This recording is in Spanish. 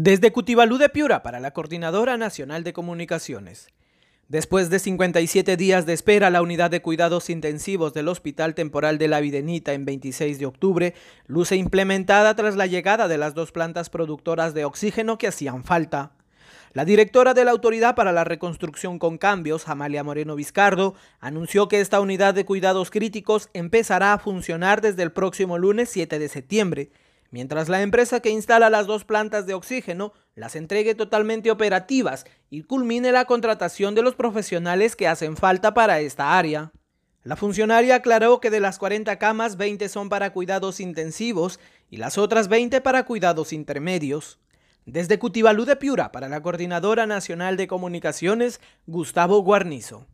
Desde Cutibalú de Piura para la Coordinadora Nacional de Comunicaciones. Después de 57 días de espera, la unidad de cuidados intensivos del Hospital Temporal de la Videnita en 26 de octubre luce implementada tras la llegada de las dos plantas productoras de oxígeno que hacían falta. La directora de la Autoridad para la Reconstrucción con Cambios, Amalia Moreno Vizcardo, anunció que esta unidad de cuidados críticos empezará a funcionar desde el próximo lunes 7 de septiembre mientras la empresa que instala las dos plantas de oxígeno las entregue totalmente operativas y culmine la contratación de los profesionales que hacen falta para esta área. La funcionaria aclaró que de las 40 camas, 20 son para cuidados intensivos y las otras 20 para cuidados intermedios. Desde Cutibalú de Piura, para la Coordinadora Nacional de Comunicaciones, Gustavo Guarnizo.